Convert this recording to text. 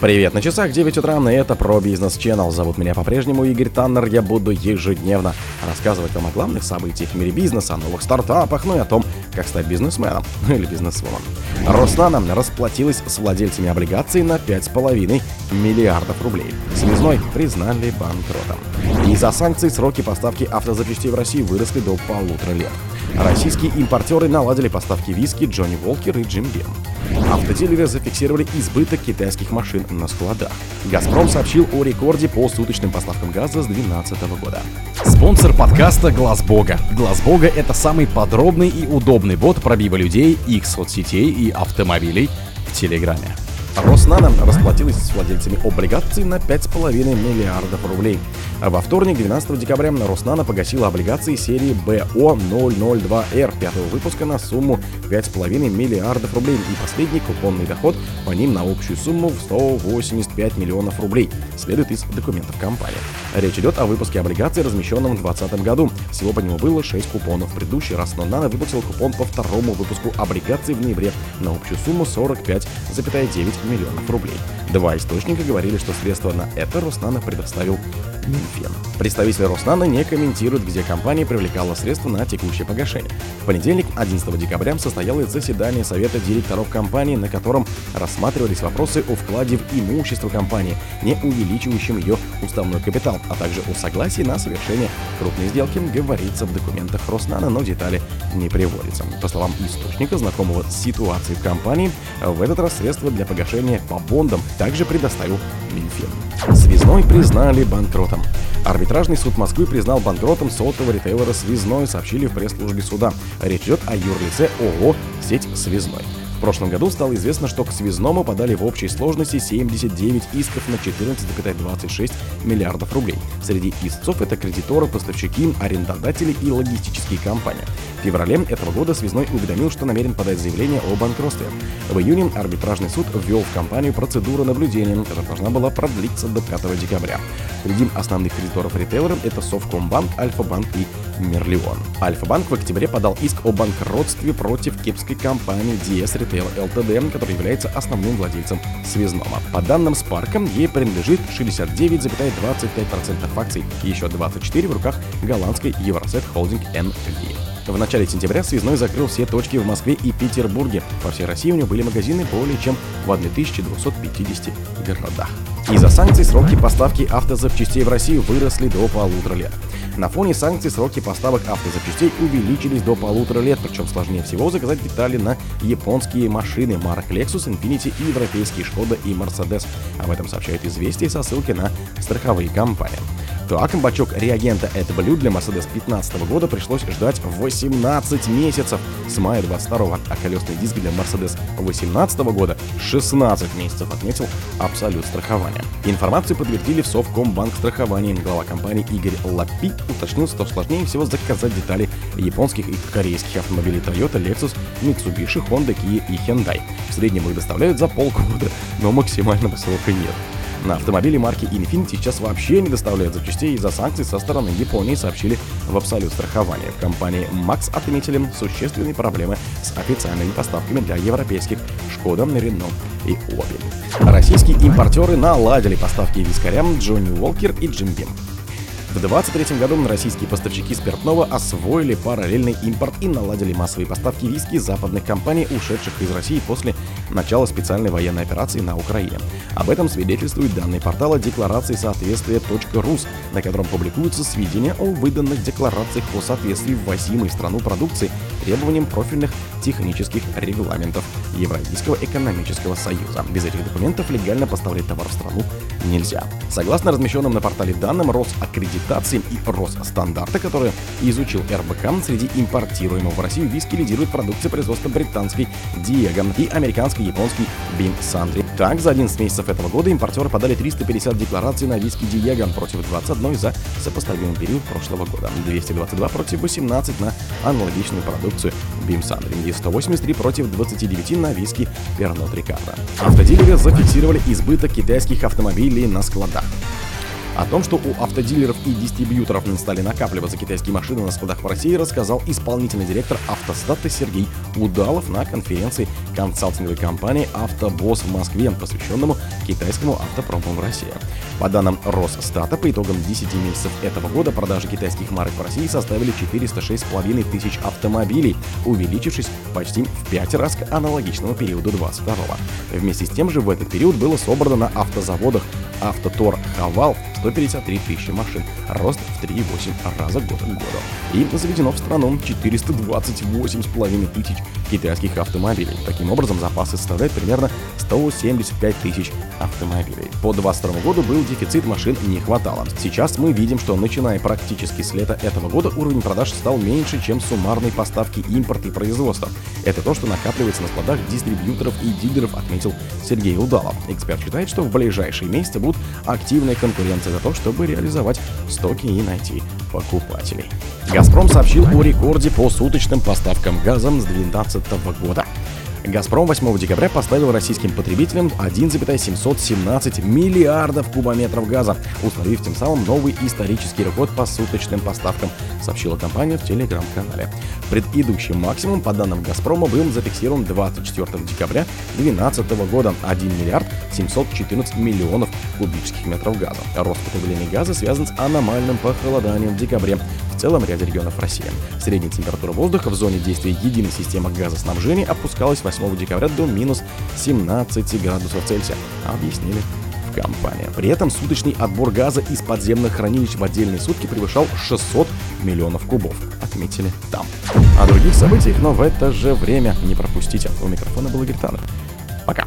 Привет, на часах 9 утра, и это про бизнес Channel. Зовут меня по-прежнему Игорь Таннер. Я буду ежедневно рассказывать вам о главных событиях в мире бизнеса, о новых стартапах, ну и о том, как стать бизнесменом, ну или бизнесвомом. Роснана расплатилась с владельцами облигаций на 5,5 миллиардов рублей. Связной признали банкротом. Из-за санкций сроки поставки автозапчастей в России выросли до полутора лет. Российские импортеры наладили поставки виски Джонни Волкер и Джим Бим. Автодилеры зафиксировали избыток китайских машин на складах. «Газпром» сообщил о рекорде по суточным поставкам газа с 2012 года. Спонсор подкаста «Глаз Бога». «Глаз Бога» — это самый подробный и удобный бот пробива людей, их соцсетей и автомобилей в Телеграме. Роснана расплатилась с владельцами облигаций на 5,5 миллиардов рублей. Во вторник, 12 декабря, Роснана погасила облигации серии БО-002Р пятого выпуска на сумму 5,5 миллиардов рублей и последний купонный доход по ним на общую сумму в 185 миллионов рублей, следует из документов компании. Речь идет о выпуске облигаций, размещенном в 2020 году. Всего по нему было 6 купонов. В предыдущий раз Роснана выпустил купон по второму выпуску облигаций в ноябре на общую сумму 45,9 миллионов рублей. Два источника говорили, что средства на это Роснана предоставил Минфин. Представители Роснана не комментируют, где компания привлекала средства на текущее погашение. В понедельник, 11 декабря, состоялось заседание Совета директоров компании, на котором рассматривались вопросы о вкладе в имущество компании, не увеличивающем ее уставной капитал, а также о согласии на совершение крупной сделки, говорится в документах Роснана, но детали не приводятся. По словам источника, знакомого с ситуацией в компании, в этот раз средства для погашения по бондам также предоставил Минфин. Связной признали банкротом. Арбитражный суд Москвы признал банкротом сотового ритейлера «Связной», сообщили в пресс-службе суда. Речь идет о юрлице ООО «Сеть Связной». В прошлом году стало известно, что к связному подали в общей сложности 79 исков на 14,26 миллиардов рублей. Среди истцов это кредиторы, поставщики, арендодатели и логистические компании. В феврале этого года связной уведомил, что намерен подать заявление о банкротстве. В июне арбитражный суд ввел в компанию процедуру наблюдения, которая должна была продлиться до 5 декабря. Среди основных кредиторов ритейлера это Совкомбанк, Альфа-банк и Мерлион. Альфа-банк в октябре подал иск о банкротстве против кипрской компании DS Retail Ltd, которая является основным владельцем связного. По данным Спарка, ей принадлежит 69,25% акций, еще 24 в руках голландской Евросет Холдинг NV. В начале сентября связной закрыл все точки в Москве и Петербурге. По всей России у него были магазины более чем в 1250 городах. Из-за санкций сроки поставки автозапчастей в Россию выросли до полутора лет. На фоне санкций сроки поставок автозапчастей увеличились до полутора лет, причем сложнее всего заказать детали на японские машины марок Lexus, Infiniti и европейские Шкода и Mercedes. Об этом сообщает известие со ссылкой на страховые компании. Так, бачок реагента AdBlue для Mercedes 2015 года пришлось ждать 18 месяцев с мая 22 а колесный диск для Mercedes 2018 года 16 месяцев, отметил Абсолют страхования. Информацию подтвердили в Совкомбанк страховании. Глава компании Игорь Лапи уточнил, что сложнее всего заказать детали японских и корейских автомобилей Toyota, Lexus, Mitsubishi, Honda, Kia и Hyundai. В среднем их доставляют за полгода, но максимального срока нет. На автомобиле марки Infiniti сейчас вообще не доставляют запчастей из-за санкций со стороны Японии, сообщили в Абсолют страхования. В компании Max отметили существенные проблемы с официальными поставками для европейских Шкода, Рено и Opel. Российские импортеры наладили поставки вискарям Джонни Уолкер и Джим Бим. В 2023 году российские поставщики спиртного освоили параллельный импорт и наладили массовые поставки виски западных компаний, ушедших из России после начала специальной военной операции на Украине. Об этом свидетельствуют данные портала декларации соответствия.рус, на котором публикуются сведения о выданных декларациях по соответствии ввозимой в страну продукции требованиям профильных технических регламентов Евразийского экономического союза. Без этих документов легально поставлять товар в страну нельзя. Согласно размещенным на портале данным Росаккредитации и Росстандарта, которые изучил РБК, среди импортируемого в Россию виски лидирует продукция производства британской Диего и американской японский Бин Сандри. Так, за 11 месяцев этого года импортеры подали 350 деклараций на виски Диего против 21 за сопоставимый период прошлого года, 222 против 18 на аналогичную продукцию Бим Сандри и 183 против 29 на виски Пернот Рикардо. Автодилеры зафиксировали избыток китайских автомобилей на складах. О том, что у автодилеров и дистрибьюторов стали накапливаться китайские машины на складах в России, рассказал исполнительный директор автостата Сергей Удалов на конференции консалтинговой компании «Автобосс» в Москве, посвященному китайскому автопрому в России. По данным Росстата, по итогам 10 месяцев этого года продажи китайских марок в России составили 406,5 тысяч автомобилей, увеличившись почти в 5 раз к аналогичному периоду 22 Вместе с тем же в этот период было собрано на автозаводах Автотор Хавал 153 тысячи машин, рост в 3,8 раза год к году. И заведено в страну 428,5 тысяч китайских автомобилей. Таким образом, запасы составляют примерно 175 тысяч автомобилей. По 2022 году был дефицит машин не хватало. Сейчас мы видим, что начиная практически с лета этого года уровень продаж стал меньше, чем суммарные поставки импорт и производство. Это то, что накапливается на складах дистрибьюторов и дилеров, отметил Сергей Удалов. Эксперт считает, что в ближайшие месяцы будут активная конкуренция за то, чтобы реализовать стоки и найти покупателей. «Газпром» сообщил о рекорде по суточным поставкам газа с 2012 года. «Газпром» 8 декабря поставил российским потребителям 1,717 миллиардов кубометров газа, установив тем самым новый исторический рекорд по суточным поставкам, сообщила компания в телеграм-канале. Предыдущий максимум, по данным «Газпрома», был зафиксирован 24 декабря 2012 года – 1 миллиард 714 миллионов кубических метров газа. Рост потребления газа связан с аномальным похолоданием в декабре в целом ряде регионов России. Средняя температура воздуха в зоне действия единой системы газоснабжения опускалась 8 декабря до минус 17 градусов Цельсия, объяснили в компании. При этом суточный отбор газа из подземных хранилищ в отдельные сутки превышал 600 миллионов кубов, отметили там. О других событиях, но в это же время не пропустите. У микрофона был Игорь. Пока.